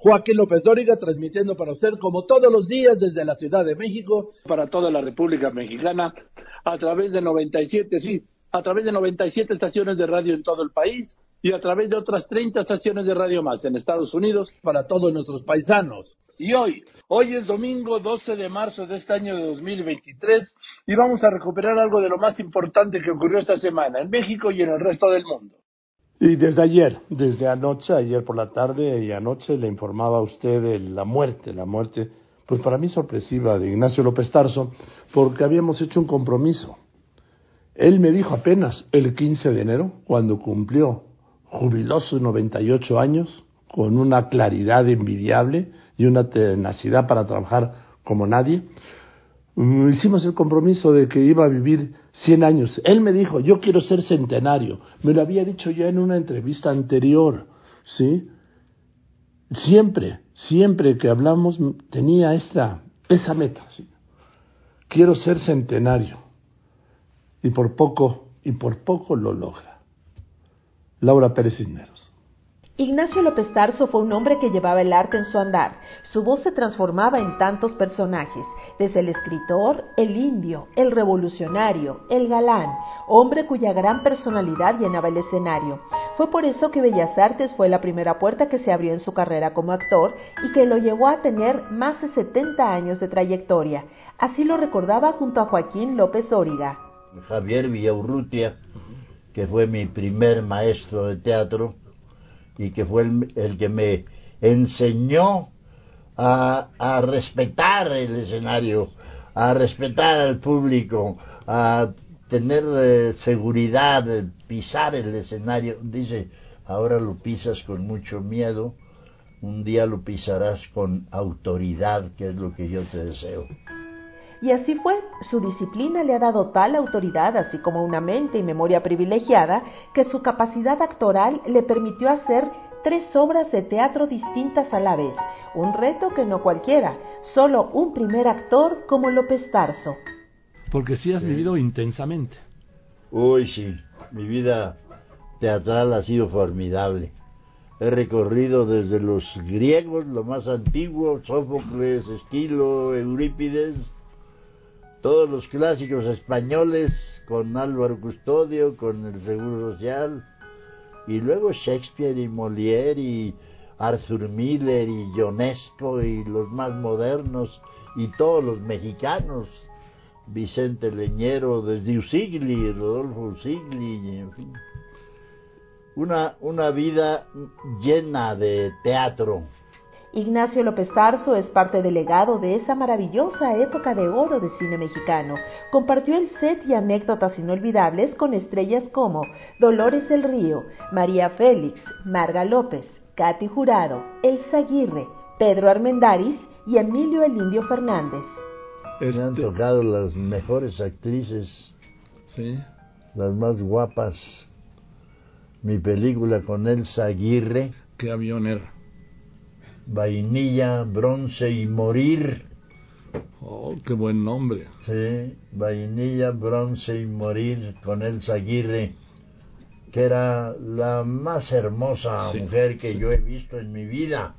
Joaquín López Dóriga, transmitiendo para usted como todos los días desde la Ciudad de México, para toda la República Mexicana, a través de 97, sí, a través de 97 estaciones de radio en todo el país y a través de otras 30 estaciones de radio más en Estados Unidos para todos nuestros paisanos. Y hoy, hoy es domingo 12 de marzo de este año de 2023 y vamos a recuperar algo de lo más importante que ocurrió esta semana en México y en el resto del mundo. Y desde ayer, desde anoche, ayer por la tarde y anoche le informaba a usted de la muerte, la muerte, pues para mí sorpresiva, de Ignacio López Tarso, porque habíamos hecho un compromiso. Él me dijo apenas el 15 de enero, cuando cumplió jubilosos 98 años, con una claridad envidiable y una tenacidad para trabajar como nadie, mm, hicimos el compromiso de que iba a vivir 100 años. Él me dijo, yo quiero ser centenario. Me lo había dicho ya en una entrevista anterior, ¿sí? Siempre, siempre que hablamos tenía esta, esa meta, ¿sí? Quiero ser centenario. Y por poco, y por poco lo logra. Laura Pérez Cisneros. Ignacio López Tarso fue un hombre que llevaba el arte en su andar. Su voz se transformaba en tantos personajes, desde el escritor, el indio, el revolucionario, el galán, hombre cuya gran personalidad llenaba el escenario. Fue por eso que Bellas Artes fue la primera puerta que se abrió en su carrera como actor y que lo llevó a tener más de 70 años de trayectoria. Así lo recordaba junto a Joaquín López Óriga. Javier Villaurrutia, que fue mi primer maestro de teatro, y que fue el, que me enseñó a, respetar el escenario, a respetar al público, a tener eh, seguridad, pisar el escenario. Dice, ahora lo pisas con mucho miedo, un día lo pisarás con autoridad, que es lo que yo te deseo. Y así fue, su disciplina le ha dado tal autoridad, así como una mente y memoria privilegiada, que su capacidad actoral le permitió hacer tres obras de teatro distintas a la vez, un reto que no cualquiera, solo un primer actor como López Tarso. Porque sí has vivido intensamente. Uy, sí, mi vida teatral ha sido formidable. He recorrido desde los griegos, lo más antiguo, Sófocles, Esquilo, Eurípides, todos los clásicos españoles con Álvaro Custodio, con el Seguro Social, y luego Shakespeare y Molière y Arthur Miller y Ionesco y los más modernos y todos los mexicanos, Vicente Leñero desde Usigli, Rodolfo Usigli, en fin. Una, una vida llena de teatro, Ignacio López Tarso es parte del legado de esa maravillosa época de oro de cine mexicano. Compartió el set y anécdotas inolvidables con estrellas como Dolores del Río, María Félix, Marga López, Katy Jurado, Elsa Aguirre, Pedro Armendáriz y Emilio el Indio Fernández. Me han este- tocado las mejores actrices, ¿Sí? las más guapas. Mi película con Elsa Aguirre. ¿Qué avión era? Vainilla, Bronce y Morir. Oh, qué buen nombre. Sí, Vainilla, Bronce y Morir con Elsa Aguirre, que era la más hermosa mujer que yo he visto en mi vida.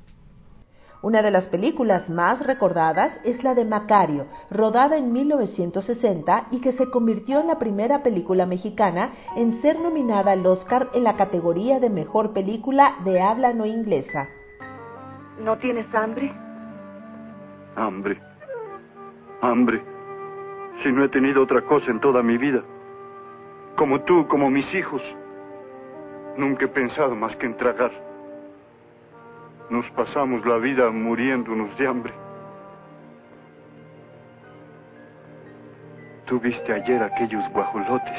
Una de las películas más recordadas es la de Macario, rodada en 1960 y que se convirtió en la primera película mexicana en ser nominada al Oscar en la categoría de Mejor Película de Habla No Inglesa. ¿No tienes hambre? Hambre. Hambre. Si no he tenido otra cosa en toda mi vida. Como tú, como mis hijos. Nunca he pensado más que en tragar. Nos pasamos la vida muriéndonos de hambre. Tuviste ayer aquellos guajolotes.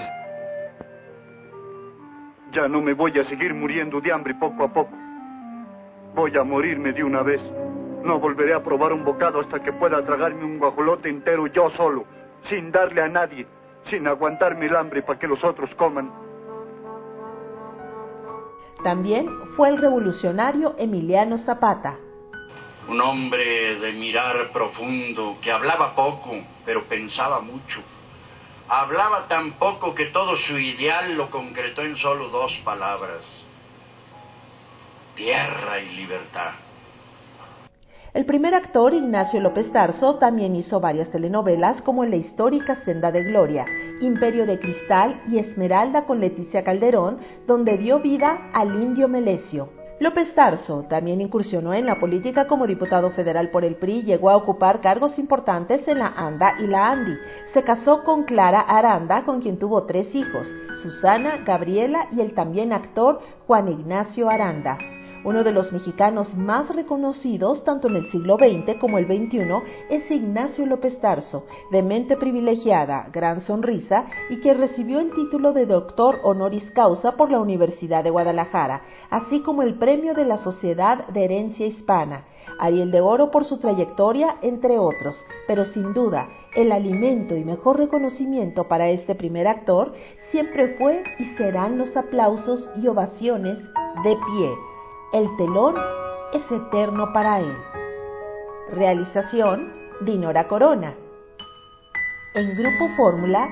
Ya no me voy a seguir muriendo de hambre poco a poco. Voy a morirme de una vez. No volveré a probar un bocado hasta que pueda tragarme un guajolote entero yo solo, sin darle a nadie, sin aguantarme el hambre para que los otros coman. También fue el revolucionario Emiliano Zapata. Un hombre de mirar profundo, que hablaba poco, pero pensaba mucho. Hablaba tan poco que todo su ideal lo concretó en solo dos palabras. Tierra y libertad. El primer actor, Ignacio López Tarso, también hizo varias telenovelas como La histórica Senda de Gloria, Imperio de Cristal y Esmeralda con Leticia Calderón, donde dio vida al indio Melesio. López Tarso también incursionó en la política como diputado federal por el PRI y llegó a ocupar cargos importantes en la ANDA y la ANDI. Se casó con Clara Aranda, con quien tuvo tres hijos, Susana, Gabriela y el también actor Juan Ignacio Aranda. Uno de los mexicanos más reconocidos tanto en el siglo XX como el XXI es Ignacio López Tarso, de mente privilegiada, gran sonrisa y que recibió el título de doctor honoris causa por la Universidad de Guadalajara, así como el premio de la Sociedad de Herencia Hispana, Ariel de Oro por su trayectoria, entre otros, pero sin duda el alimento y mejor reconocimiento para este primer actor siempre fue y serán los aplausos y ovaciones de pie el telón es eterno para él. Realización Dinora Corona. En Grupo Fórmula,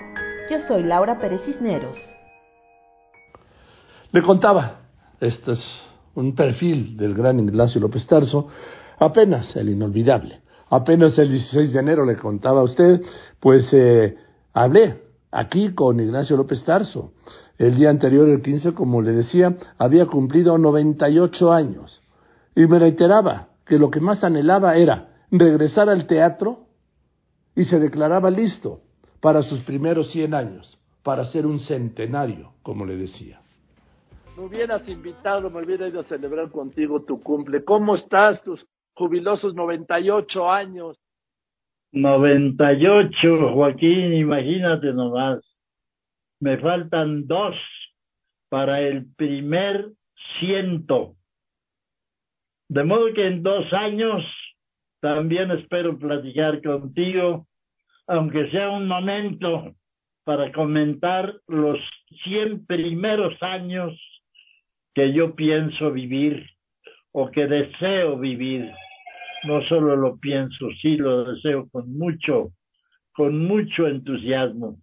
yo soy Laura Pérez Cisneros. Le contaba, este es un perfil del gran Ignacio López Tarso, apenas el inolvidable. Apenas el 16 de enero le contaba a usted, pues eh, hablé aquí con Ignacio López Tarso. El día anterior, el 15, como le decía, había cumplido 98 años. Y me reiteraba que lo que más anhelaba era regresar al teatro y se declaraba listo para sus primeros 100 años, para ser un centenario, como le decía. Me hubieras invitado, me hubiera ido a celebrar contigo tu cumple. ¿Cómo estás, tus jubilosos 98 años? 98, Joaquín, imagínate nomás me faltan dos para el primer ciento. De modo que en dos años también espero platicar contigo, aunque sea un momento para comentar los cien primeros años que yo pienso vivir o que deseo vivir. No solo lo pienso, sí lo deseo con mucho, con mucho entusiasmo.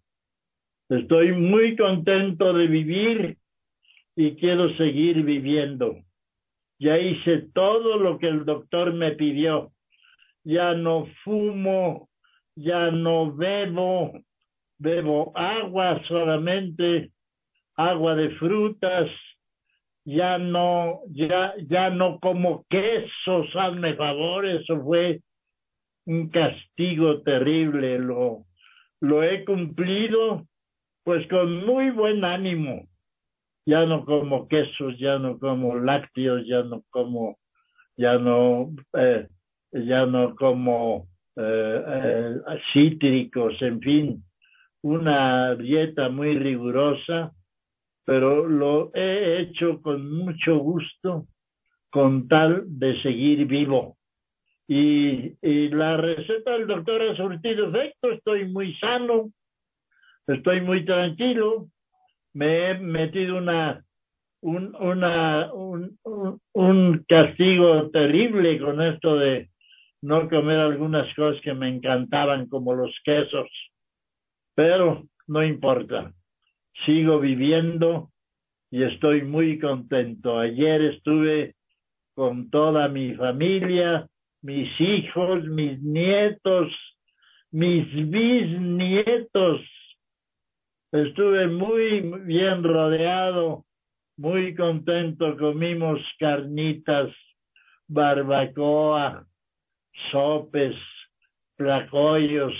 Estoy muy contento de vivir y quiero seguir viviendo. Ya hice todo lo que el doctor me pidió. Ya no fumo, ya no bebo, bebo agua solamente, agua de frutas, ya no, ya, ya no como quesos, hazme favor, eso fue un castigo terrible, lo, lo he cumplido pues con muy buen ánimo. Ya no como quesos, ya no como lácteos, ya no como, ya no, eh, ya no como eh, eh, cítricos, en fin, una dieta muy rigurosa, pero lo he hecho con mucho gusto, con tal de seguir vivo. Y, y la receta del doctor ha surtido efecto, estoy muy sano, estoy muy tranquilo, me he metido una, un, una, un, un, castigo terrible con esto de no comer algunas cosas que me encantaban como los quesos, pero no importa, sigo viviendo y estoy muy contento. Ayer estuve con toda mi familia, mis hijos, mis nietos, mis bisnietos, Estuve muy bien rodeado, muy contento, comimos carnitas, barbacoa, sopes, placoyos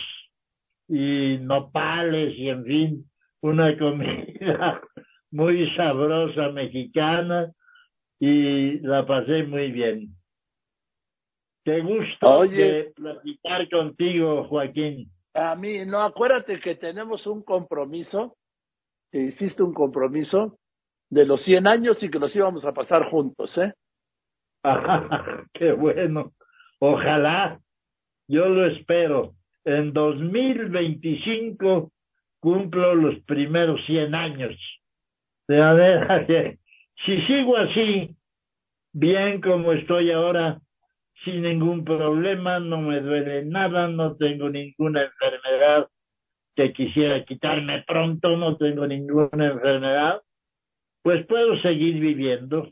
y nopales y en fin, una comida muy sabrosa mexicana y la pasé muy bien. Qué gusto de platicar contigo, Joaquín. A mí, no, acuérdate que tenemos un compromiso, que hiciste un compromiso de los 100 años y que los íbamos a pasar juntos, ¿eh? qué bueno. Ojalá, yo lo espero. En 2025 cumplo los primeros 100 años. De manera que si sigo así, bien como estoy ahora, sin ningún problema, no me duele nada, no tengo ninguna enfermedad que quisiera quitarme pronto, no tengo ninguna enfermedad, pues puedo seguir viviendo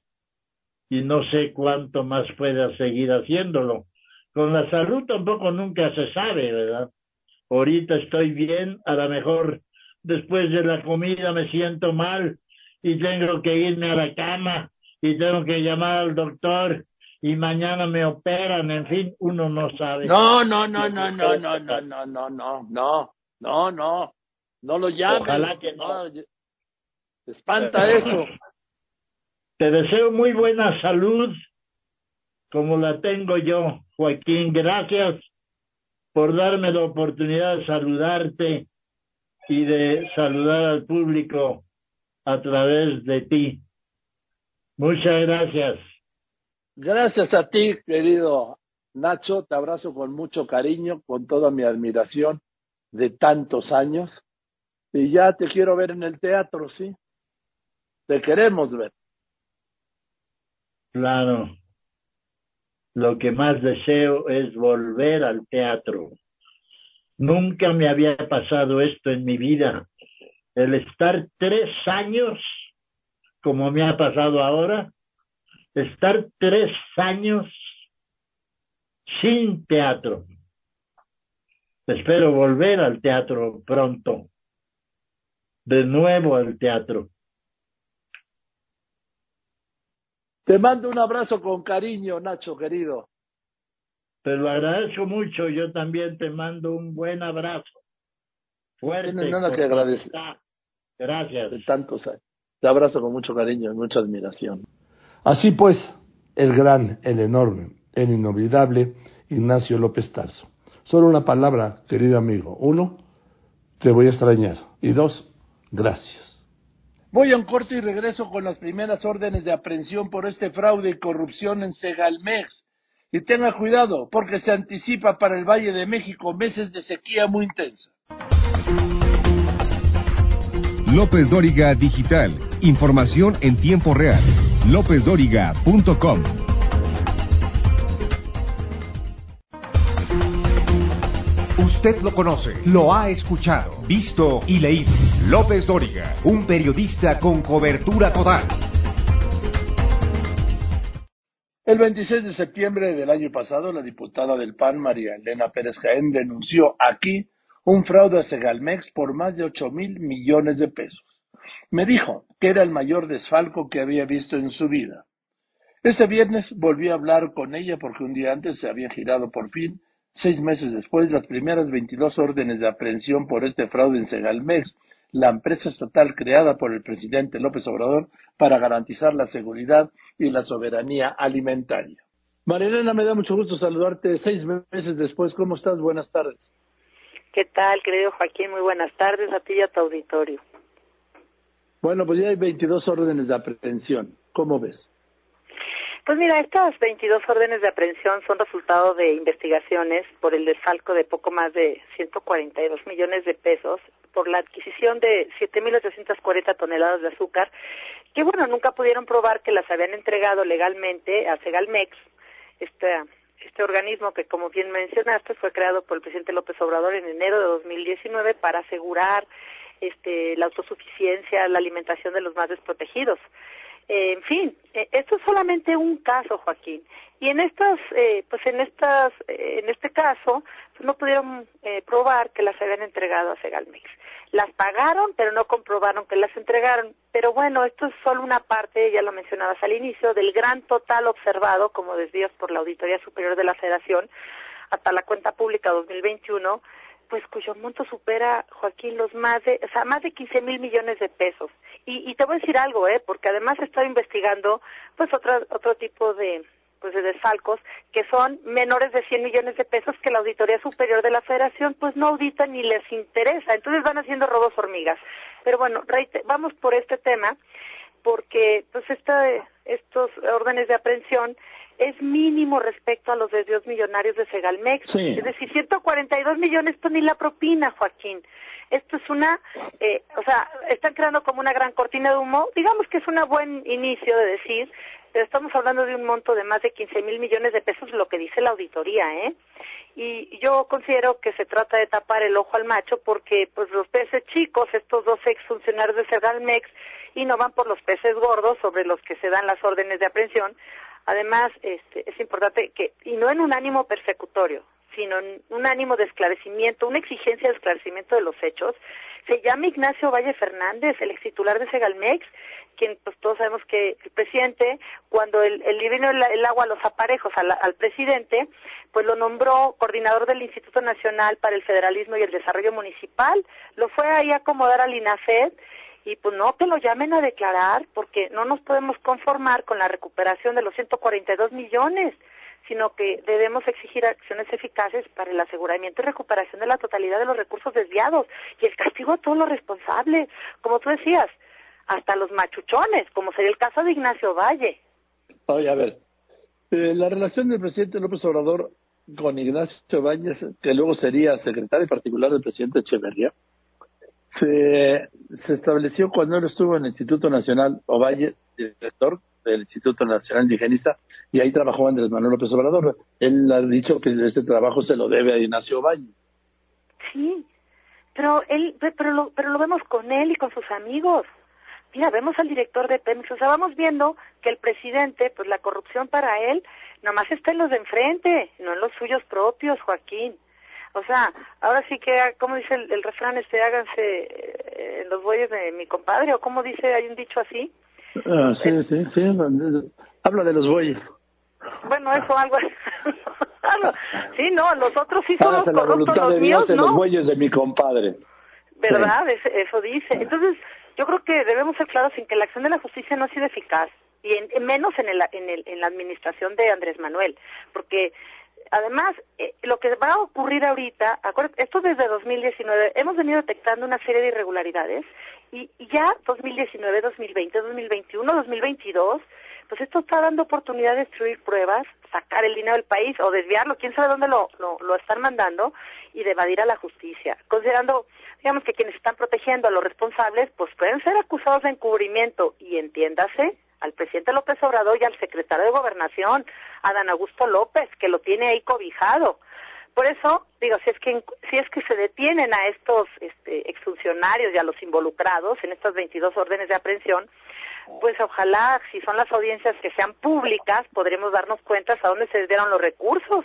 y no sé cuánto más pueda seguir haciéndolo. Con la salud tampoco nunca se sabe, ¿verdad? Ahorita estoy bien, a lo mejor después de la comida me siento mal y tengo que irme a la cama y tengo que llamar al doctor y mañana me operan, en fin, uno no sabe. No, no, no, no, no, no, no, no, no, no, no, no, no, no lo llames. Ojalá que no. Espanta eso. Te deseo muy buena salud, como la tengo yo, Joaquín. Gracias por darme la oportunidad de saludarte y de saludar al público a través de ti. Muchas gracias. Gracias a ti, querido Nacho. Te abrazo con mucho cariño, con toda mi admiración de tantos años. Y ya te quiero ver en el teatro, ¿sí? Te queremos ver. Claro. Lo que más deseo es volver al teatro. Nunca me había pasado esto en mi vida. El estar tres años, como me ha pasado ahora, estar tres años sin teatro. Espero volver al teatro pronto, de nuevo al teatro. Te mando un abrazo con cariño, Nacho, querido. Te lo agradezco mucho. Yo también te mando un buen abrazo. Fuerte. Tienes nada que agradecer. Gracias. De tantos años. Te abrazo con mucho cariño y mucha admiración. Así pues, el gran, el enorme, el inolvidable Ignacio López Tarso. Solo una palabra, querido amigo. Uno, te voy a extrañar. Y dos, gracias. Voy a un corto y regreso con las primeras órdenes de aprehensión por este fraude y corrupción en Segalmex. Y tenga cuidado, porque se anticipa para el Valle de México meses de sequía muy intensa. López Dóriga Digital. Información en tiempo real. LópezDóriga.com. Usted lo conoce, lo ha escuchado, visto y leído. López Dóriga, un periodista con cobertura total. El 26 de septiembre del año pasado, la diputada del PAN, María Elena Pérez Jaén, denunció aquí un fraude a Segalmex por más de 8 mil millones de pesos. Me dijo que era el mayor desfalco que había visto en su vida. Este viernes volví a hablar con ella porque un día antes se había girado por fin Seis meses después, las primeras 22 órdenes de aprehensión por este fraude en Segalmex, la empresa estatal creada por el presidente López Obrador para garantizar la seguridad y la soberanía alimentaria. Marilena, me da mucho gusto saludarte seis meses después. ¿Cómo estás? Buenas tardes. ¿Qué tal, querido Joaquín? Muy buenas tardes a ti y a tu auditorio. Bueno, pues ya hay 22 órdenes de aprehensión. ¿Cómo ves? Pues mira, estas 22 órdenes de aprehensión son resultado de investigaciones por el desfalco de poco más de 142 millones de pesos por la adquisición de 7.840 toneladas de azúcar, que bueno, nunca pudieron probar que las habían entregado legalmente a Segalmex, este, este organismo que como bien mencionaste fue creado por el presidente López Obrador en enero de 2019 para asegurar este, la autosuficiencia, la alimentación de los más desprotegidos en fin, e, esto es solamente un caso, Joaquín. Y en estas, eh, pues en estas, eh, en este caso, pues no pudieron eh, probar que las habían entregado a Segalmix. Las pagaron, pero no comprobaron que las entregaron. Pero bueno, esto es solo una parte, ya lo mencionabas al inicio, del gran total observado como desvíos por la Auditoría Superior de la Federación hasta la cuenta pública 2021 pues cuyo monto supera, Joaquín, los más de, o sea, más de 15 mil millones de pesos. Y, y te voy a decir algo, ¿eh? Porque además he estado investigando, pues, otro, otro tipo de, pues, de desfalcos que son menores de 100 millones de pesos que la Auditoría Superior de la Federación, pues, no audita ni les interesa. Entonces van haciendo robos hormigas. Pero bueno, vamos por este tema, porque, pues, esta, estos órdenes de aprehensión es mínimo respecto a los desvíos millonarios de Segalmex. Es decir, 142 millones, esto ni la propina, Joaquín. Esto es una, eh, o sea, están creando como una gran cortina de humo. Digamos que es un buen inicio de decir, pero estamos hablando de un monto de más de 15 mil millones de pesos, lo que dice la auditoría, ¿eh? Y yo considero que se trata de tapar el ojo al macho porque, pues, los peces chicos, estos dos exfuncionarios de Segalmex, y no van por los peces gordos sobre los que se dan las órdenes de aprehensión. Además, este, es importante que, y no en un ánimo persecutorio, sino en un ánimo de esclarecimiento, una exigencia de esclarecimiento de los hechos. Se llama Ignacio Valle Fernández, el ex titular de Segalmex, quien pues todos sabemos que el presidente, cuando el, el vino el, agua a los aparejos al, presidente, pues lo nombró coordinador del Instituto Nacional para el Federalismo y el Desarrollo Municipal, lo fue ahí a acomodar al INAFED y pues no que lo llamen a declarar porque no nos podemos conformar con la recuperación de los 142 millones sino que debemos exigir acciones eficaces para el aseguramiento y recuperación de la totalidad de los recursos desviados y el castigo a todos los responsables, como tú decías, hasta los machuchones, como sería el caso de Ignacio Valle. Oye, a ver, eh, la relación del presidente López Obrador con Ignacio Valle, que luego sería secretario particular del presidente Echeverría, se, estableció cuando él estuvo en el Instituto Nacional Ovalle, director del Instituto Nacional Indigenista, y ahí trabajó Andrés Manuel López Obrador. Él ha dicho que ese trabajo se lo debe a Ignacio Valle. Sí, pero él, pero lo, pero lo vemos con él y con sus amigos. Mira, vemos al director de Pemex, o sea, vamos viendo que el presidente, pues la corrupción para él, nomás está en los de enfrente, no en los suyos propios, Joaquín. O sea, ahora sí que, como dice el, refrán, este, háganse eh, los bueyes de mi compadre, o como dice, hay un dicho así. Ah, sí, sí, sí, habla de los bueyes. Bueno, eso algo Sí, no, los otros sí son los corruptos, los míos, ¿no? los bueyes de mi compadre. ¿Verdad? Eso dice. Entonces, yo creo que debemos ser claros en que la acción de la justicia no ha sido eficaz y en, menos en, el, en, el, en la administración de Andrés Manuel, porque además, eh, lo que va a ocurrir ahorita, esto desde 2019, hemos venido detectando una serie de irregularidades y, ya 2019, 2020, 2021, 2022, pues esto está dando oportunidad de destruir pruebas, sacar el dinero del país o desviarlo, quién sabe dónde lo, lo, lo están mandando y de evadir a la justicia, considerando, digamos que quienes están protegiendo a los responsables, pues pueden ser acusados de encubrimiento y entiéndase, al presidente López Obrador y al secretario de Gobernación, Adán Augusto López, que lo tiene ahí cobijado. Por eso, digo, si es que, si es que se detienen a estos este, exfuncionarios y a los involucrados en estas 22 órdenes de aprehensión, pues ojalá, si son las audiencias que sean públicas, podremos darnos cuenta a dónde se dieron los recursos.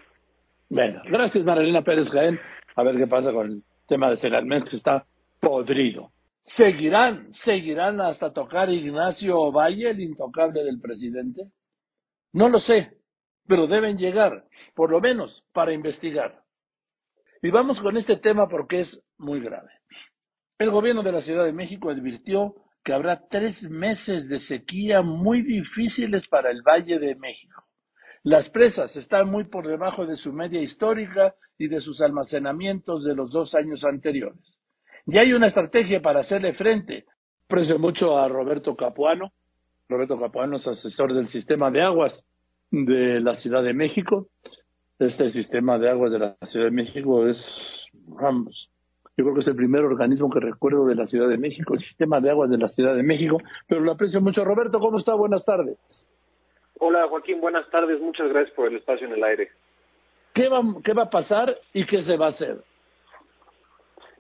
Bueno, gracias Marilena Pérez Jaén. A ver qué pasa con el tema de Segalmex, que está podrido. ¿Seguirán, seguirán hasta tocar Ignacio Valle, el intocable del presidente? No lo sé, pero deben llegar, por lo menos, para investigar. Y vamos con este tema porque es muy grave. El gobierno de la Ciudad de México advirtió que habrá tres meses de sequía muy difíciles para el Valle de México. Las presas están muy por debajo de su media histórica y de sus almacenamientos de los dos años anteriores. Ya hay una estrategia para hacerle frente. Aprecio mucho a Roberto Capuano. Roberto Capuano es asesor del sistema de aguas de la Ciudad de México. Este sistema de aguas de la Ciudad de México es, vamos, yo creo que es el primer organismo que recuerdo de la Ciudad de México, el sistema de aguas de la Ciudad de México, pero lo aprecio mucho. Roberto, ¿cómo está? Buenas tardes. Hola Joaquín, buenas tardes, muchas gracias por el espacio en el aire. ¿Qué va, qué va a pasar y qué se va a hacer?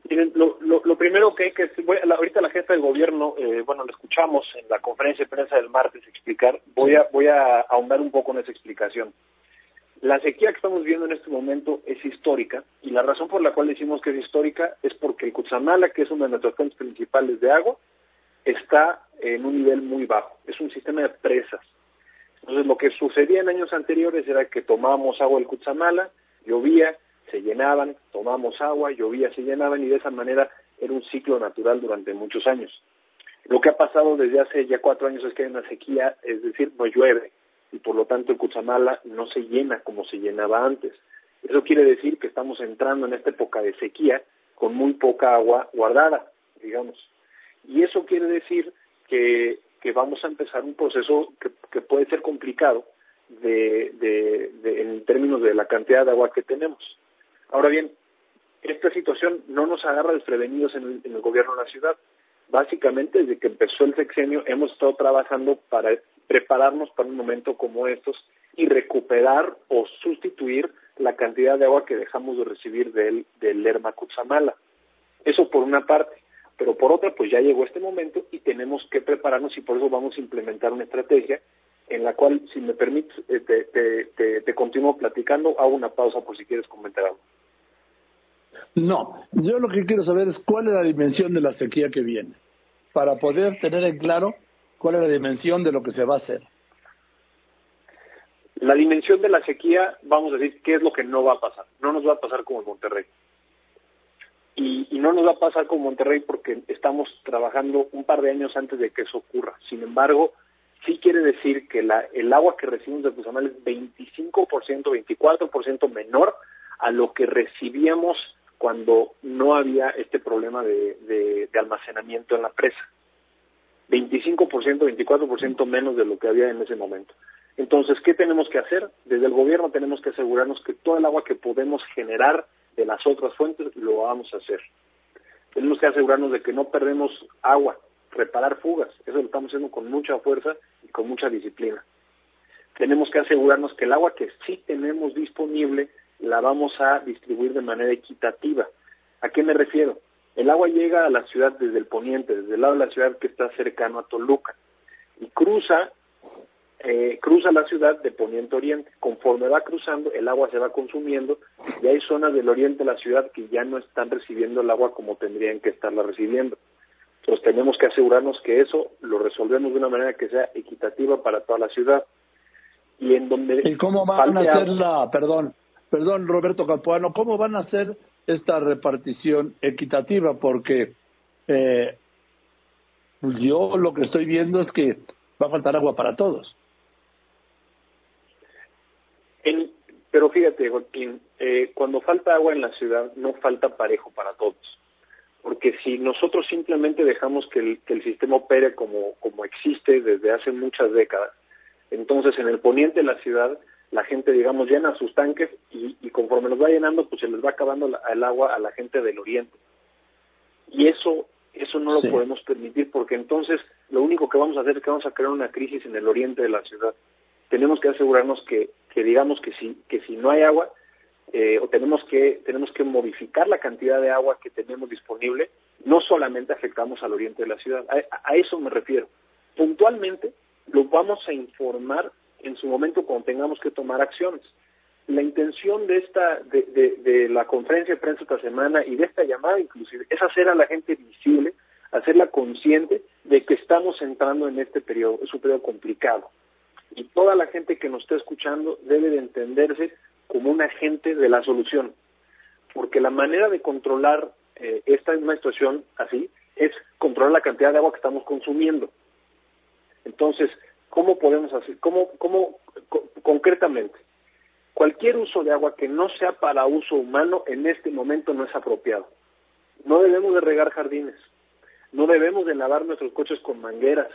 Miren, lo, lo, primero que hay que ahorita la jefa del gobierno, eh, bueno, lo escuchamos en la conferencia de prensa del martes explicar, voy a, voy a ahondar un poco en esa explicación. La sequía que estamos viendo en este momento es histórica y la razón por la cual decimos que es histórica es porque el Cutzamala, que es uno de nuestros fuentes principales de agua, está en un nivel muy bajo. Es un sistema de presas. Entonces, lo que sucedía en años anteriores era que tomábamos agua del Cutzamala, llovía, se llenaban, tomamos agua, llovía, se llenaban y de esa manera era un ciclo natural durante muchos años. Lo que ha pasado desde hace ya cuatro años es que hay una sequía, es decir, no llueve y por lo tanto el Cuchamala no se llena como se llenaba antes. Eso quiere decir que estamos entrando en esta época de sequía con muy poca agua guardada, digamos. Y eso quiere decir que que vamos a empezar un proceso que, que puede ser complicado de, de, de, en términos de la cantidad de agua que tenemos. Ahora bien, esta situación no nos agarra desprevenidos en el, en el gobierno de la ciudad. Básicamente, desde que empezó el sexenio, hemos estado trabajando para prepararnos para un momento como estos y recuperar o sustituir la cantidad de agua que dejamos de recibir del, del Lerma Cutzamala. Eso por una parte, pero por otra, pues ya llegó este momento y tenemos que prepararnos y por eso vamos a implementar una estrategia en la cual, si me permites, eh, te, te, te, te continúo platicando, hago una pausa por si quieres comentar algo. No, yo lo que quiero saber es cuál es la dimensión de la sequía que viene, para poder tener en claro cuál es la dimensión de lo que se va a hacer. La dimensión de la sequía, vamos a decir, ¿qué es lo que no va a pasar? No nos va a pasar como en Monterrey. Y, y no nos va a pasar como Monterrey porque estamos trabajando un par de años antes de que eso ocurra. Sin embargo, sí quiere decir que la, el agua que recibimos de Cuzamal es 25%, 24% menor a lo que recibíamos cuando no había este problema de, de, almacenamiento en la presa. 25%, 24% menos de lo que había en ese momento. Entonces, ¿qué tenemos que hacer? Desde el gobierno tenemos que asegurarnos que todo el agua que podemos generar de las otras fuentes lo vamos a hacer. Tenemos que asegurarnos de que no perdemos agua, reparar fugas. Eso lo estamos haciendo con mucha fuerza y con mucha disciplina. Tenemos que asegurarnos que el agua que sí tenemos disponible la vamos a distribuir de manera equitativa. ¿A qué me refiero? El agua llega a la ciudad desde el poniente, desde el lado de la ciudad que está cercano a Toluca, y cruza, eh, cruza la ciudad de poniente a oriente. Conforme va cruzando, el agua se va consumiendo y hay zonas del oriente de la ciudad que ya no están recibiendo el agua como tendrían que estarla recibiendo. Entonces tenemos que asegurarnos que eso lo resolvemos de una manera que sea equitativa para toda la ciudad. Y en donde ¿Y cómo van a hacer la, perdón, perdón Roberto Capuano, cómo van a hacer esta repartición equitativa? Porque eh, yo lo que estoy viendo es que va a faltar agua para todos. Pero fíjate, Joaquín, eh, cuando falta agua en la ciudad, no falta parejo para todos. Porque si nosotros simplemente dejamos que el, que el sistema opere como, como existe desde hace muchas décadas, entonces en el poniente de la ciudad la gente, digamos, llena sus tanques y, y conforme los va llenando, pues se les va acabando la, el agua a la gente del oriente. Y eso eso no lo sí. podemos permitir porque entonces lo único que vamos a hacer es que vamos a crear una crisis en el oriente de la ciudad. Tenemos que asegurarnos que, que digamos que si que si no hay agua eh, o tenemos que tenemos que modificar la cantidad de agua que tenemos disponible, no solamente afectamos al oriente de la ciudad. A, a eso me refiero. Puntualmente lo vamos a informar en su momento cuando tengamos que tomar acciones. La intención de esta, de, de, de, la conferencia de prensa esta semana y de esta llamada inclusive es hacer a la gente visible, hacerla consciente de que estamos entrando en este periodo, es un periodo complicado. Y toda la gente que nos está escuchando debe de entenderse como un agente de la solución. Porque la manera de controlar eh, esta misma situación así es controlar la cantidad de agua que estamos consumiendo. Entonces, ¿Cómo podemos hacer? ¿Cómo, cómo co concretamente? Cualquier uso de agua que no sea para uso humano en este momento no es apropiado. No debemos de regar jardines, no debemos de lavar nuestros coches con mangueras,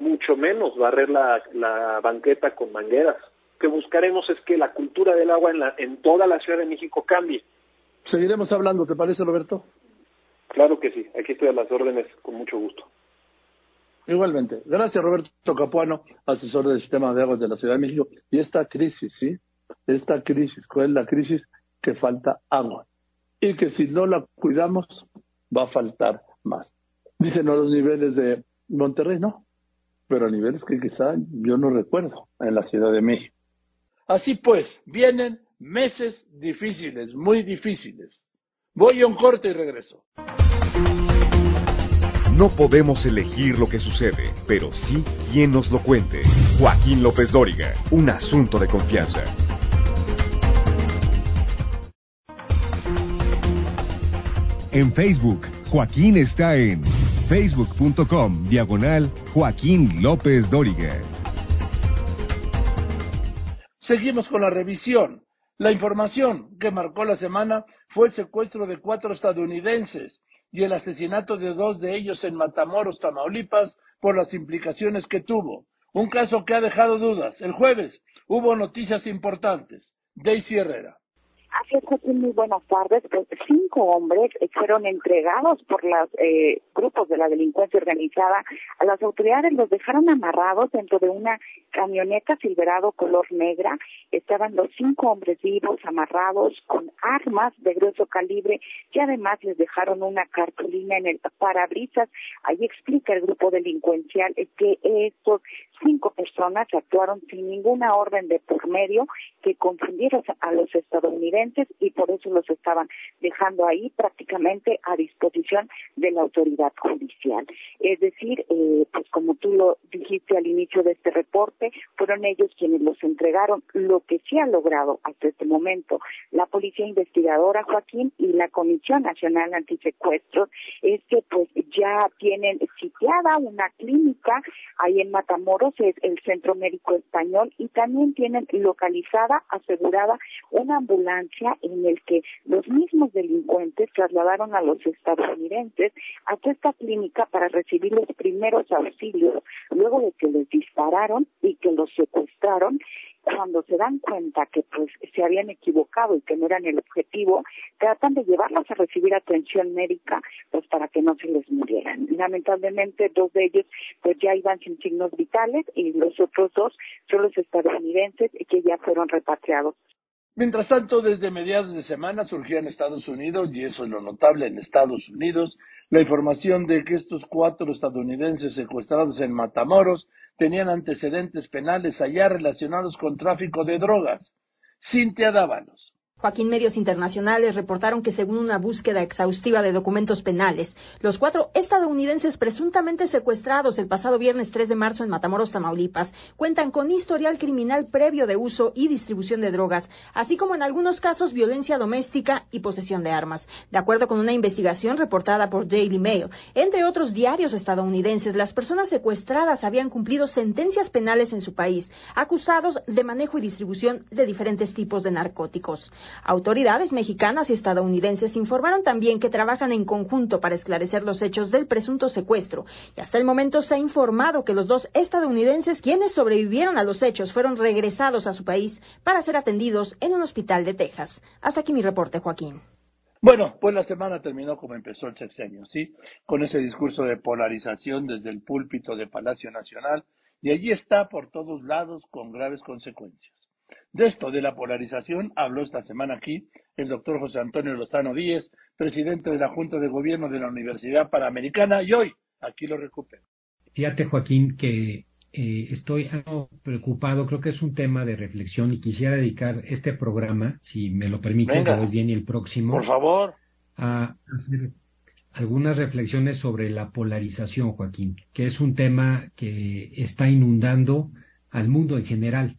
mucho menos barrer la, la banqueta con mangueras. Lo que buscaremos es que la cultura del agua en, la, en toda la Ciudad de México cambie. Seguiremos hablando, ¿te parece, Roberto? Claro que sí, aquí estoy a las órdenes con mucho gusto. Igualmente. Gracias, Roberto Capuano, asesor del sistema de aguas de la Ciudad de México. Y esta crisis, ¿sí? Esta crisis, ¿cuál es la crisis? Que falta agua. Y que si no la cuidamos, va a faltar más. Dicen a los niveles de Monterrey, no. Pero a niveles que quizá yo no recuerdo en la Ciudad de México. Así pues, vienen meses difíciles, muy difíciles. Voy a un corte y regreso. No podemos elegir lo que sucede, pero sí quién nos lo cuente. Joaquín López Dóriga, un asunto de confianza. En Facebook, Joaquín está en facebook.com diagonal Joaquín López Dóriga. Seguimos con la revisión. La información que marcó la semana fue el secuestro de cuatro estadounidenses y el asesinato de dos de ellos en Matamoros, Tamaulipas, por las implicaciones que tuvo. Un caso que ha dejado dudas. El jueves hubo noticias importantes. Daisy Herrera. Así es, muy buenas tardes. Pues cinco hombres fueron entregados por los eh, grupos de la delincuencia organizada a las autoridades. Los dejaron amarrados dentro de una camioneta Silverado color negra. Estaban los cinco hombres vivos amarrados con armas de grueso calibre y además les dejaron una cartulina en el parabrisas. Ahí explica el grupo delincuencial que estos cinco personas actuaron sin ninguna orden de por medio que confundieron a los estadounidenses y por eso los estaban dejando ahí prácticamente a disposición de la autoridad judicial. Es decir, eh, pues como tú lo dijiste al inicio de este reporte, fueron ellos quienes los entregaron. Lo que sí ha logrado hasta este momento la Policía Investigadora Joaquín y la Comisión Nacional Antisecuestros es que pues ya tienen sitiada una clínica ahí en Matamoros es el Centro Médico Español y también tienen localizada, asegurada, una ambulancia en el que los mismos delincuentes trasladaron a los estadounidenses hasta esta clínica para recibir los primeros auxilios luego de que les dispararon y que los secuestraron cuando se dan cuenta que pues se habían equivocado y que no eran el objetivo, tratan de llevarlos a recibir atención médica pues para que no se les murieran. Lamentablemente dos de ellos pues ya iban sin signos vitales y los otros dos son los estadounidenses que ya fueron repatriados. Mientras tanto, desde mediados de semana surgió en Estados Unidos, y eso es lo notable en Estados Unidos, la información de que estos cuatro estadounidenses secuestrados en Matamoros tenían antecedentes penales allá relacionados con tráfico de drogas. Cintia Dávalos. Joaquín, medios internacionales reportaron que según una búsqueda exhaustiva de documentos penales, los cuatro estadounidenses presuntamente secuestrados el pasado viernes 3 de marzo en Matamoros, Tamaulipas, cuentan con historial criminal previo de uso y distribución de drogas, así como en algunos casos violencia doméstica y posesión de armas. De acuerdo con una investigación reportada por Daily Mail, entre otros diarios estadounidenses, las personas secuestradas habían cumplido sentencias penales en su país, acusados de manejo y distribución de diferentes tipos de narcóticos. Autoridades mexicanas y estadounidenses informaron también que trabajan en conjunto para esclarecer los hechos del presunto secuestro y hasta el momento se ha informado que los dos estadounidenses quienes sobrevivieron a los hechos fueron regresados a su país para ser atendidos en un hospital de Texas. Hasta aquí mi reporte, Joaquín. Bueno, pues la semana terminó como empezó el sexenio, ¿sí? Con ese discurso de polarización desde el púlpito de Palacio Nacional y allí está por todos lados con graves consecuencias. De esto, de la polarización, habló esta semana aquí el doctor José Antonio Lozano Díez, presidente de la Junta de Gobierno de la Universidad Panamericana, y hoy aquí lo recupero. Fíjate, Joaquín, que eh, estoy algo preocupado, creo que es un tema de reflexión y quisiera dedicar este programa, si me lo permite, hoy bien y el próximo. Por favor. A hacer algunas reflexiones sobre la polarización, Joaquín, que es un tema que está inundando al mundo en general.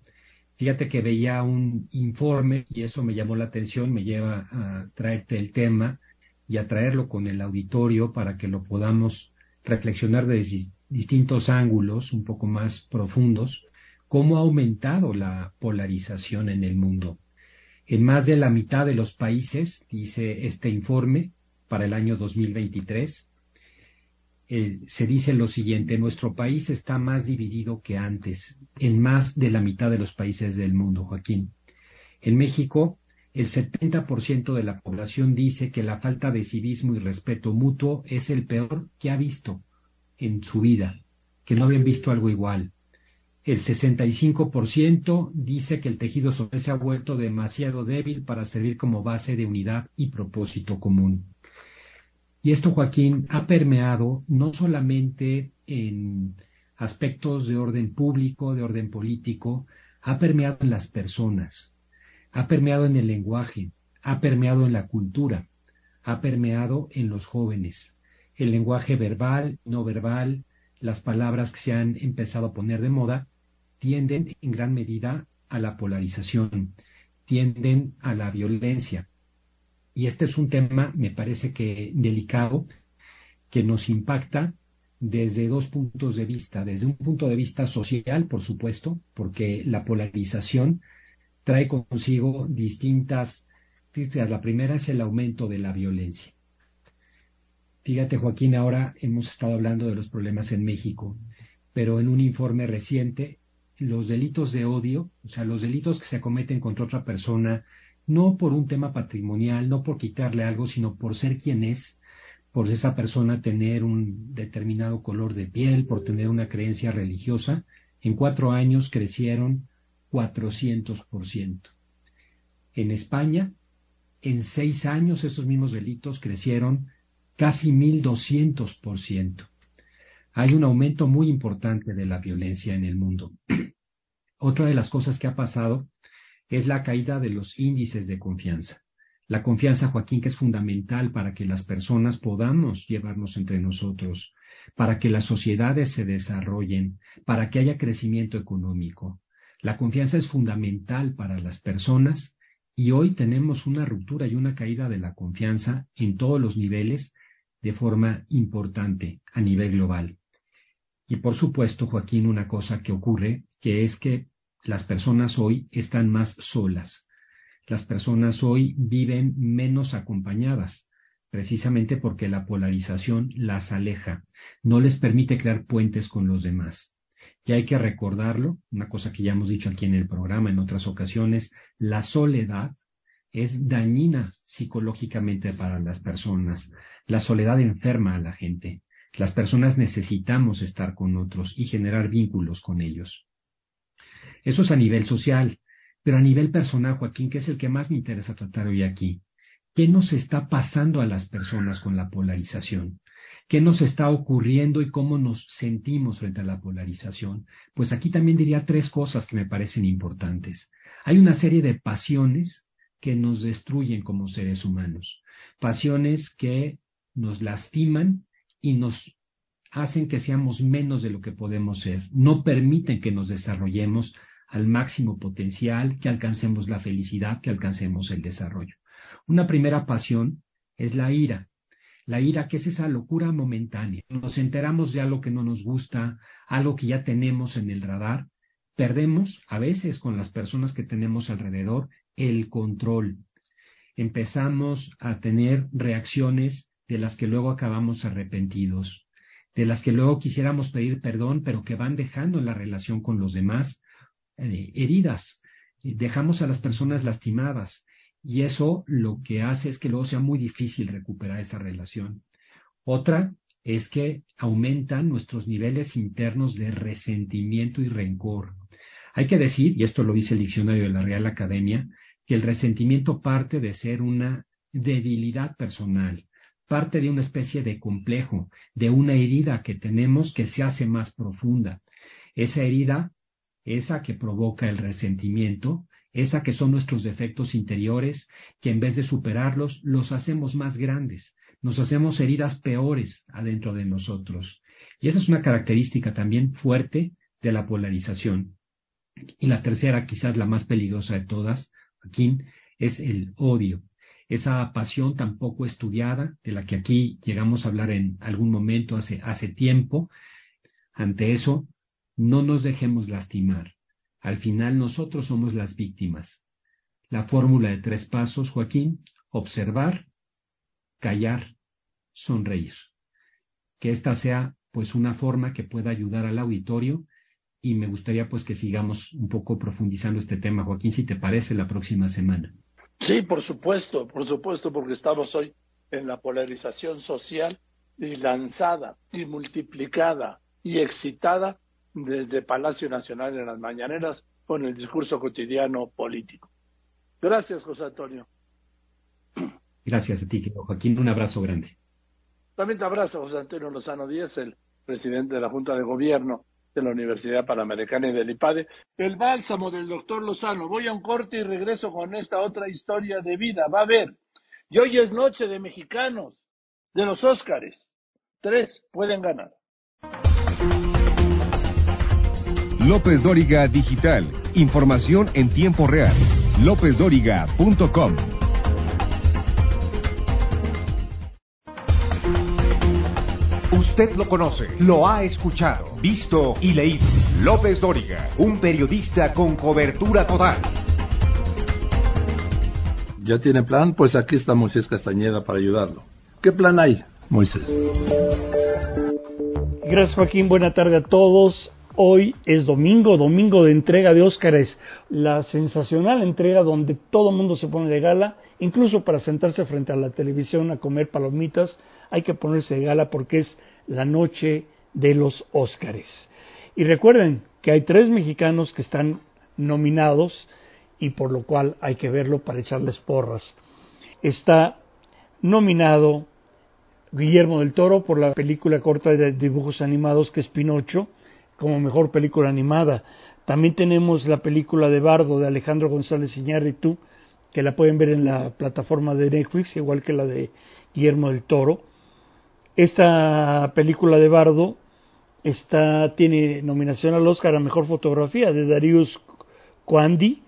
Fíjate que veía un informe y eso me llamó la atención, me lleva a traerte el tema y a traerlo con el auditorio para que lo podamos reflexionar desde distintos ángulos un poco más profundos, cómo ha aumentado la polarización en el mundo. En más de la mitad de los países, dice este informe, para el año 2023, eh, se dice lo siguiente, nuestro país está más dividido que antes, en más de la mitad de los países del mundo, Joaquín. En México, el 70% de la población dice que la falta de civismo y respeto mutuo es el peor que ha visto en su vida, que no habían visto algo igual. El 65% dice que el tejido social se ha vuelto demasiado débil para servir como base de unidad y propósito común. Y esto, Joaquín, ha permeado no solamente en aspectos de orden público, de orden político, ha permeado en las personas, ha permeado en el lenguaje, ha permeado en la cultura, ha permeado en los jóvenes. El lenguaje verbal, no verbal, las palabras que se han empezado a poner de moda, tienden en gran medida a la polarización, tienden a la violencia, y este es un tema, me parece que delicado, que nos impacta desde dos puntos de vista. Desde un punto de vista social, por supuesto, porque la polarización trae consigo distintas... La primera es el aumento de la violencia. Fíjate, Joaquín, ahora hemos estado hablando de los problemas en México, pero en un informe reciente, los delitos de odio, o sea, los delitos que se cometen contra otra persona, no por un tema patrimonial, no por quitarle algo, sino por ser quien es, por esa persona tener un determinado color de piel, por tener una creencia religiosa, en cuatro años crecieron 400%. En España, en seis años esos mismos delitos crecieron casi 1200%. Hay un aumento muy importante de la violencia en el mundo. Otra de las cosas que ha pasado es la caída de los índices de confianza. La confianza, Joaquín, que es fundamental para que las personas podamos llevarnos entre nosotros, para que las sociedades se desarrollen, para que haya crecimiento económico. La confianza es fundamental para las personas y hoy tenemos una ruptura y una caída de la confianza en todos los niveles de forma importante a nivel global. Y por supuesto, Joaquín, una cosa que ocurre, que es que las personas hoy están más solas las personas hoy viven menos acompañadas, precisamente porque la polarización las aleja, no les permite crear puentes con los demás. Y hay que recordarlo, una cosa que ya hemos dicho aquí en el programa en otras ocasiones, la soledad es dañina psicológicamente para las personas. La soledad enferma a la gente. Las personas necesitamos estar con otros y generar vínculos con ellos. Eso es a nivel social. Pero a nivel personal, Joaquín, que es el que más me interesa tratar hoy aquí, ¿qué nos está pasando a las personas con la polarización? ¿Qué nos está ocurriendo y cómo nos sentimos frente a la polarización? Pues aquí también diría tres cosas que me parecen importantes. Hay una serie de pasiones que nos destruyen como seres humanos, pasiones que nos lastiman y nos hacen que seamos menos de lo que podemos ser, no permiten que nos desarrollemos al máximo potencial, que alcancemos la felicidad, que alcancemos el desarrollo. Una primera pasión es la ira. La ira, que es esa locura momentánea. Nos enteramos de algo que no nos gusta, algo que ya tenemos en el radar. Perdemos, a veces con las personas que tenemos alrededor, el control. Empezamos a tener reacciones de las que luego acabamos arrepentidos, de las que luego quisiéramos pedir perdón, pero que van dejando la relación con los demás eh, heridas, dejamos a las personas lastimadas y eso lo que hace es que luego sea muy difícil recuperar esa relación. Otra es que aumentan nuestros niveles internos de resentimiento y rencor. Hay que decir, y esto lo dice el diccionario de la Real Academia, que el resentimiento parte de ser una debilidad personal, parte de una especie de complejo, de una herida que tenemos que se hace más profunda. Esa herida esa que provoca el resentimiento, esa que son nuestros defectos interiores, que en vez de superarlos, los hacemos más grandes, nos hacemos heridas peores adentro de nosotros. Y esa es una característica también fuerte de la polarización. Y la tercera, quizás la más peligrosa de todas, aquí, es el odio. Esa pasión tan poco estudiada, de la que aquí llegamos a hablar en algún momento hace, hace tiempo. Ante eso, no nos dejemos lastimar. Al final nosotros somos las víctimas. La fórmula de tres pasos, Joaquín, observar, callar, sonreír. Que esta sea pues una forma que pueda ayudar al auditorio y me gustaría pues que sigamos un poco profundizando este tema, Joaquín, si te parece, la próxima semana. Sí, por supuesto, por supuesto, porque estamos hoy en la polarización social y lanzada y multiplicada y excitada desde Palacio Nacional en las mañaneras con el discurso cotidiano político. Gracias, José Antonio. Gracias a ti, Joaquín. Un abrazo grande. También te abrazo, José Antonio Lozano Díez, el presidente de la Junta de Gobierno de la Universidad Panamericana y del IPADE. El bálsamo del doctor Lozano. Voy a un corte y regreso con esta otra historia de vida. Va a ver. Y hoy es noche de mexicanos, de los Óscares. Tres pueden ganar. López Dóriga Digital. Información en tiempo real. LópezDóriga.com. Usted lo conoce, lo ha escuchado, visto y leído. López Dóriga, un periodista con cobertura total. ¿Ya tiene plan? Pues aquí está Moisés Castañeda para ayudarlo. ¿Qué plan hay? Moisés. Gracias Joaquín, buena tarde a todos. Hoy es domingo, domingo de entrega de Óscares, la sensacional entrega donde todo mundo se pone de gala, incluso para sentarse frente a la televisión a comer palomitas, hay que ponerse de gala porque es la noche de los Óscares. Y recuerden que hay tres mexicanos que están nominados y por lo cual hay que verlo para echarles porras. Está nominado Guillermo del Toro por la película corta de dibujos animados que es Pinocho, como mejor película animada. También tenemos la película de Bardo de Alejandro González Iñárritu, que la pueden ver en la plataforma de Netflix, igual que la de Guillermo del Toro. Esta película de Bardo está, tiene nominación al Oscar a Mejor Fotografía de Darius Coandi,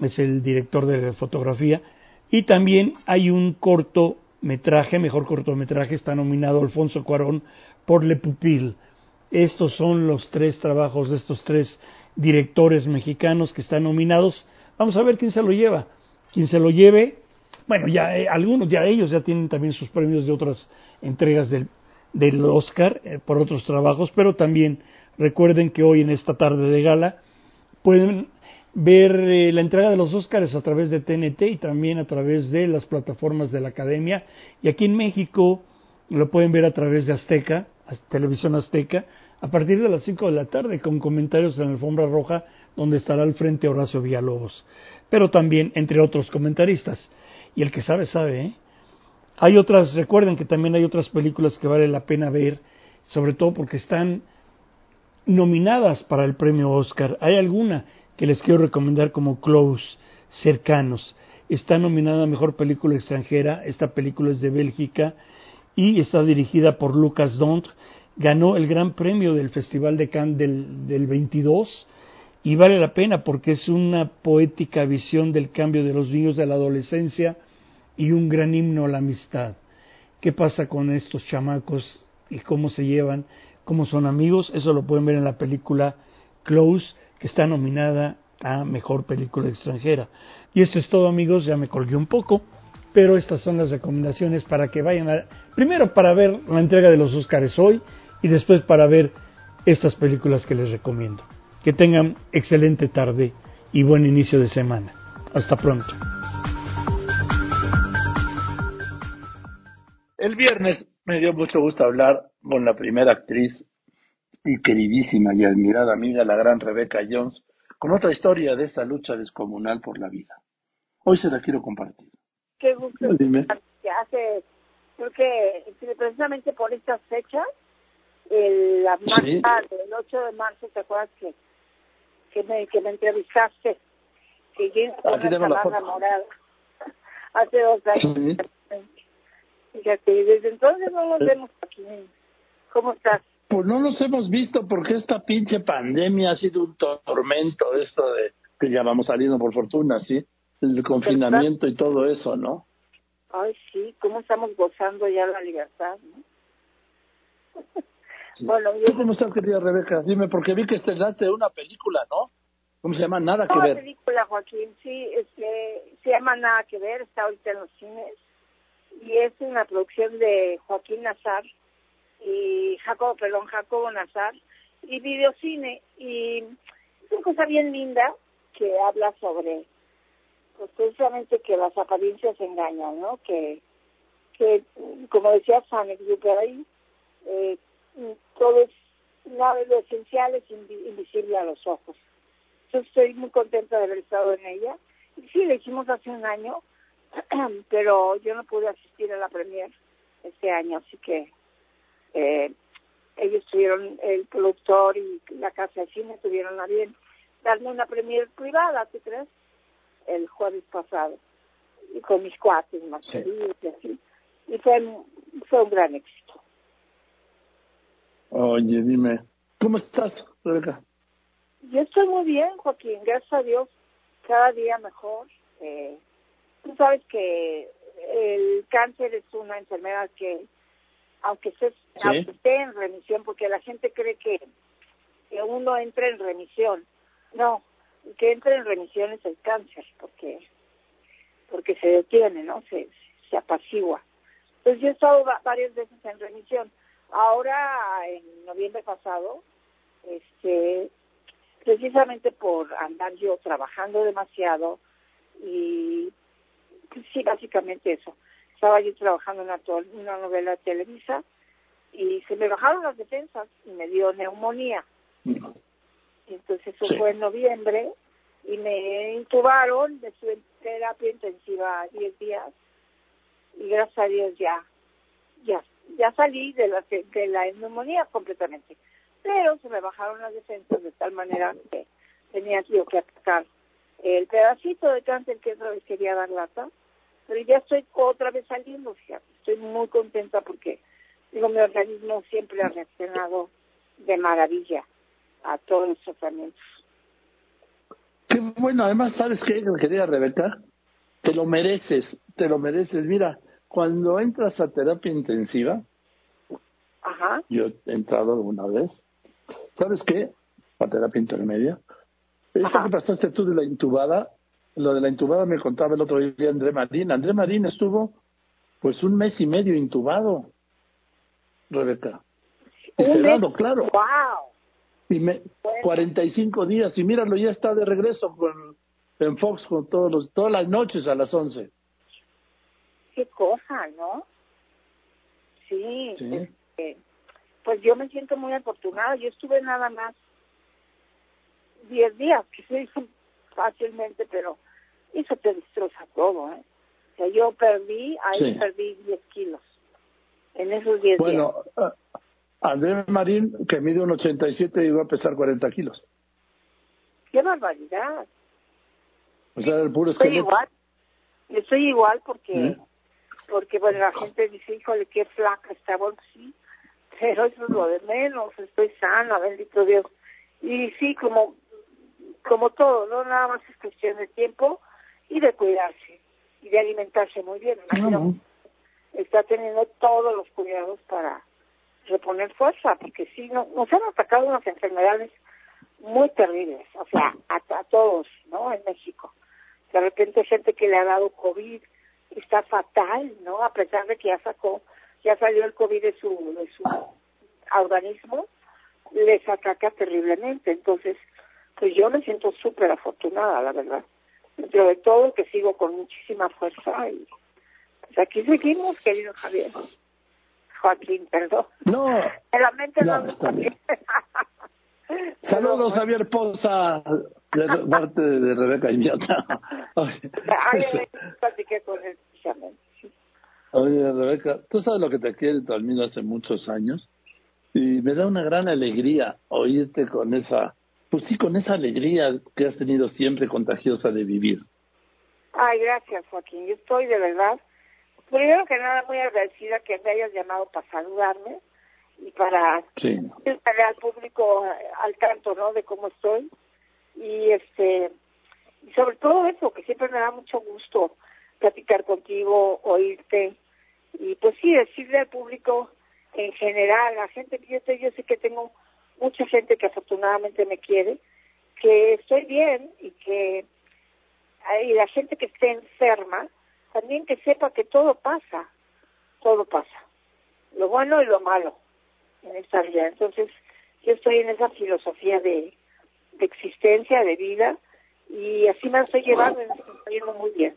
es el director de fotografía, y también hay un cortometraje, mejor cortometraje, está nominado Alfonso Cuarón por Le Pupil. Estos son los tres trabajos de estos tres directores mexicanos que están nominados. Vamos a ver quién se lo lleva. Quien se lo lleve, bueno, ya eh, algunos, ya ellos ya tienen también sus premios de otras entregas del, del Oscar eh, por otros trabajos, pero también recuerden que hoy en esta tarde de gala pueden ver eh, la entrega de los Oscars a través de TNT y también a través de las plataformas de la Academia. Y aquí en México lo pueden ver a través de Azteca, Televisión Azteca, a partir de las 5 de la tarde con comentarios en la alfombra roja donde estará al frente Horacio Villalobos, pero también entre otros comentaristas. Y el que sabe, sabe. ¿eh? Hay otras, recuerden que también hay otras películas que vale la pena ver, sobre todo porque están nominadas para el premio Oscar. Hay alguna que les quiero recomendar como Close, Cercanos. Está nominada a Mejor Película Extranjera, esta película es de Bélgica y está dirigida por Lucas Dont ganó el gran premio del Festival de Cannes del, del 22 y vale la pena porque es una poética visión del cambio de los niños de la adolescencia y un gran himno a la amistad. ¿Qué pasa con estos chamacos y cómo se llevan, cómo son amigos? Eso lo pueden ver en la película Close, que está nominada a Mejor Película Extranjera. Y esto es todo amigos, ya me colgué un poco, pero estas son las recomendaciones para que vayan a... Primero para ver la entrega de los Oscars hoy y después para ver estas películas que les recomiendo. Que tengan excelente tarde y buen inicio de semana. Hasta pronto. El viernes me dio mucho gusto hablar con la primera actriz y queridísima y admirada amiga, la gran Rebeca Jones, con otra historia de esta lucha descomunal por la vida. Hoy se la quiero compartir. Qué gusto. Dime. Que hace, creo que precisamente por estas fechas el, la marcha del 8 de marzo, ¿te acuerdas que, que, me, que me entrevistaste? Que yo Aquí tengo la morada hace dos años. Fíjate, y desde entonces no nos vemos aquí. ¿Cómo estás? Pues no nos hemos visto porque esta pinche pandemia ha sido un tormento, esto de que ya vamos saliendo por fortuna, ¿sí? El confinamiento y todo eso, ¿no? Ay, sí, cómo estamos gozando ya la libertad, ¿no? Bueno, ¿Tú cómo estás, querida Rebeca? Dime, porque vi que estrenaste una película, ¿no? ¿Cómo se llama? Nada que ver. Una película, Joaquín, sí, este, se llama Nada que ver, está ahorita en los cines. Y es una producción de Joaquín Nazar y Jacobo, perdón, Jacobo Nazar y Videocine. Y es una cosa bien linda que habla sobre, pues precisamente que las apariencias engañan, ¿no? Que, que como decía San Exupéry, eh, todo es, lo esencial es invisible a los ojos. Yo estoy muy contenta de haber estado en ella. Y sí, la hicimos hace un año, pero yo no pude asistir a la premier este año, así que eh, ellos tuvieron, el productor y la casa de cine tuvieron a bien darme una premier privada, ¿tú crees? El jueves pasado, y con mis cuates más queridos y así. Y fue, fue un gran éxito. Oye, dime, ¿cómo estás, Rebeca? Yo estoy muy bien, Joaquín, gracias a Dios, cada día mejor. Eh, tú sabes que el cáncer es una enfermedad que, aunque, se, esté en remisión, porque la gente cree que, que uno entra en remisión, no, que entra en remisión es el cáncer, porque porque se detiene, ¿no? Se, se apacigua. Pues yo he estado varias veces en remisión. Ahora, en noviembre pasado, este, precisamente por andar yo trabajando demasiado y pues sí, básicamente eso. Estaba yo trabajando en una, una novela de Televisa y se me bajaron las defensas y me dio neumonía. Y entonces eso fue en noviembre y me intubaron, estuve en terapia intensiva 10 días y gracias a Dios ya, ya, ya salí de la, de la neumonía completamente. Pero se me bajaron las defensas de tal manera que tenía yo que atacar el pedacito de cáncer que otra vez quería dar lata, pero ya estoy otra vez saliendo, fíjate, estoy muy contenta porque digo, mi organismo siempre ha reaccionado de maravilla a todos los tratamientos. Qué bueno, además, ¿sabes qué, querida Rebeca? Te lo mereces, te lo mereces. Mira, cuando entras a terapia intensiva, Ajá. yo he entrado alguna vez, ¿sabes qué? A terapia intermedia. Eso que pasaste tú de la intubada, lo de la intubada me contaba el otro día André Marín. André Marín estuvo pues un mes y medio intubado, Rebeca. Y cerrado, claro. ¡Wow! Y me, 45 días, y míralo, ya está de regreso con, en Fox con todos los, todas las noches a las 11. Qué cosa, ¿no? Sí. Sí. Este, pues yo me siento muy afortunada. Yo estuve nada más 10 días, que se hizo fácilmente, pero eso te destroza todo, ¿eh? O sea, yo perdí, ahí Sí. perdí 10 kilos en esos 10 días. Bueno, ah, André Marín, que mide un 87, iba a pesar 40 kilos. ¡Qué barbaridad! O sea, el puro Estoy esqueleto. igual. Estoy igual porque, ¿Eh? porque bueno, la gente dice, híjole, qué flaca está. Bueno, sí, pero eso es lo de menos. Estoy sana, bendito Dios. Y sí, como, como todo, ¿no? Nada más es cuestión de tiempo y de cuidarse y de alimentarse muy bien. Está teniendo todos los cuidados para reponer fuerza, porque sí, no, nos han atacado unas enfermedades muy terribles, o sea, a, a todos, ¿no? En México. De repente gente que le ha dado COVID está fatal, ¿no? A pesar de que ya sacó, ya salió el COVID de su, de su organismo, les ataca terriblemente. Entonces, pues yo me siento súper afortunada, la verdad. Dentro de todo, que sigo con muchísima fuerza y pues aquí seguimos, querido Javier. Joaquín, perdón. No, En la mente No, saludos Javier Poza, de parte de Rebeca Iñata. Ay, ay, platiqué con él precisamente. Oye, Rebeca, tú sabes lo que te quiere tu amigo hace muchos años y me da una gran alegría oírte con esa, pues sí, con esa alegría que has tenido siempre contagiosa de vivir. Ay, gracias, Joaquín. Yo estoy de verdad, primero que nada, muy agradecida que me hayas llamado para saludarme y para Sí. estar al público eh, al tanto, ¿no? De cómo estoy. Y este, y sobre todo eso, que siempre me da mucho gusto platicar contigo, oírte y pues sí, decirle al público en general, a la gente que yo, sé- yo sé que tengo mucha gente que afortunadamente me quiere, que estoy bien y que y la gente que esté enferma, también que sepa que todo pasa, todo pasa, lo bueno y lo malo en esta vida. Entonces, yo estoy en esa filosofía de, de existencia, de vida, y así me estoy llevando y me estoy yendo muy bien.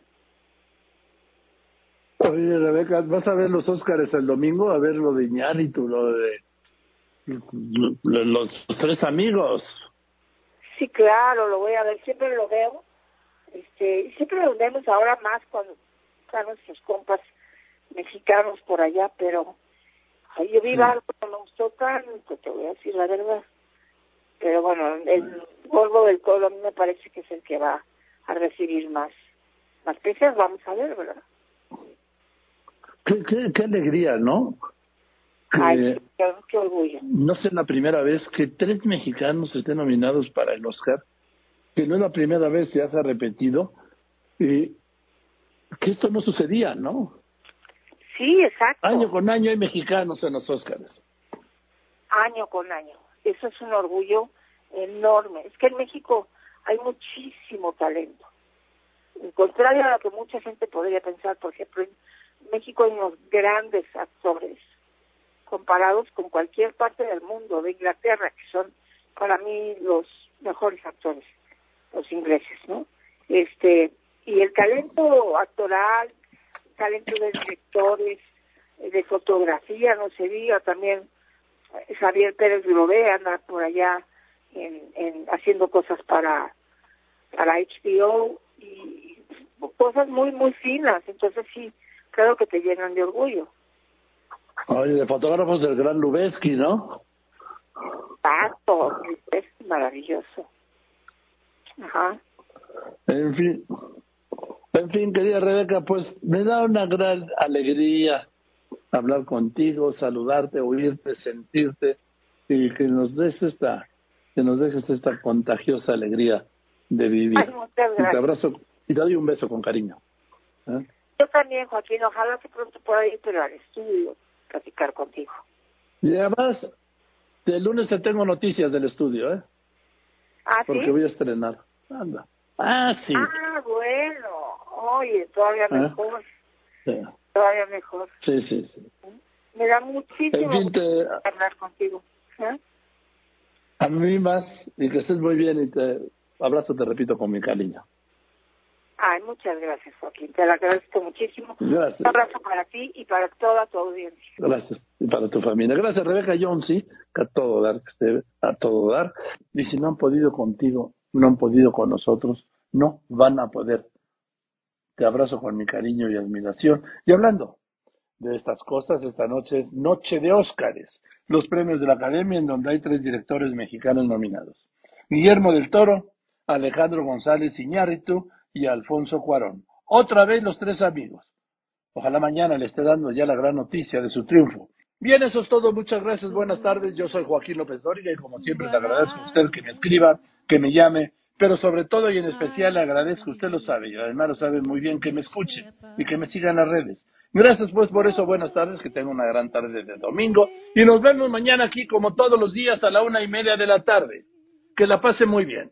Oye, Rebeca, ¿vas a ver los Óscares el domingo? A ver lo de Iñárritu, lo de lo- los, los tres amigos. Sí, claro, lo voy a ver, siempre lo veo, este, siempre lo vemos ahora más cuando están nuestros compas mexicanos por allá, pero ay, yo vi Sí. algo que no me gustó tanto, te voy a decir la verdad. Pero bueno, el polvo del colo a mí me parece que es el que va a recibir más, más precios, vamos a ver, ¿verdad? Qué, qué, qué alegría, ¿no? Que Ay, qué, qué orgullo. no es la primera vez que tres mexicanos estén nominados para el Oscar, que no es la primera vez, ya se ha repetido, y que esto no sucedía, ¿no? Sí, exacto. Año con año hay mexicanos en los Óscares. año con año. Eso es un orgullo enorme. Es que en México hay muchísimo talento. En contrario a lo que mucha gente podría pensar, por ejemplo, en México hay unos grandes actores comparados con cualquier parte del mundo, de Inglaterra, que son para mí los mejores actores, los ingleses, ¿no? Este, y el talento actoral, talento de directores, de fotografía, no se diga, también eh, Javier Pérez Grové anda por allá en, en haciendo cosas para para HBO y cosas muy muy finas, entonces sí, claro que te llenan de orgullo. Oye, de fotógrafos del gran Lubeski, ¿no? Pato, es maravilloso. Ajá. En fin, en fin, querida Rebeca, pues me da una gran alegría hablar contigo, saludarte, oírte, sentirte y que nos des esta, que nos dejes esta contagiosa alegría de vivir. y te abrazo y te doy un beso con cariño. ¿eh? Yo también, Joaquín, ojalá que pronto pueda ir pero al estudio, platicar contigo. Y además, el lunes te tengo noticias del estudio, ¿eh? ¿Ah, Porque voy a estrenar. Anda. Ah, sí. Ah, bueno. Oye, todavía ¿Eh? mejor. Sí. Todavía mejor. Sí, sí, sí. Me da muchísimo gusto hablar contigo. ¿eh? A mí más, y que estés muy bien y te abrazo, te repito, con mi cariño. Ay, muchas gracias, Joaquín. Te lo agradezco muchísimo. Gracias. Un abrazo para ti y para toda tu audiencia. Gracias. Y para tu familia. Gracias, Rebeca Jones, sí, que a todo dar, que esté a todo dar. Y si no han podido contigo, no han podido con nosotros, no van a poder. Te abrazo con mi cariño y admiración. Y hablando de estas cosas, esta noche es Noche de Óscares, los premios de la Academia en donde hay tres directores mexicanos nominados. Guillermo del Toro, Alejandro González Iñárritu y Alfonso Cuarón. Otra vez los tres amigos. Ojalá mañana le esté dando ya la gran noticia de su triunfo. Bien, eso es todo. Muchas gracias. Buenas tardes. Yo soy Joaquín López Dóriga y como siempre le agradezco a usted que me escriba, que me llame, pero sobre todo y en especial le agradezco, usted lo sabe y además lo sabe muy bien, que me escuche y que me siga en las redes. Gracias pues por eso, buenas tardes, que tenga una gran tarde de domingo y nos vemos mañana aquí como todos los días a la una y media de la tarde. Que la pase muy bien.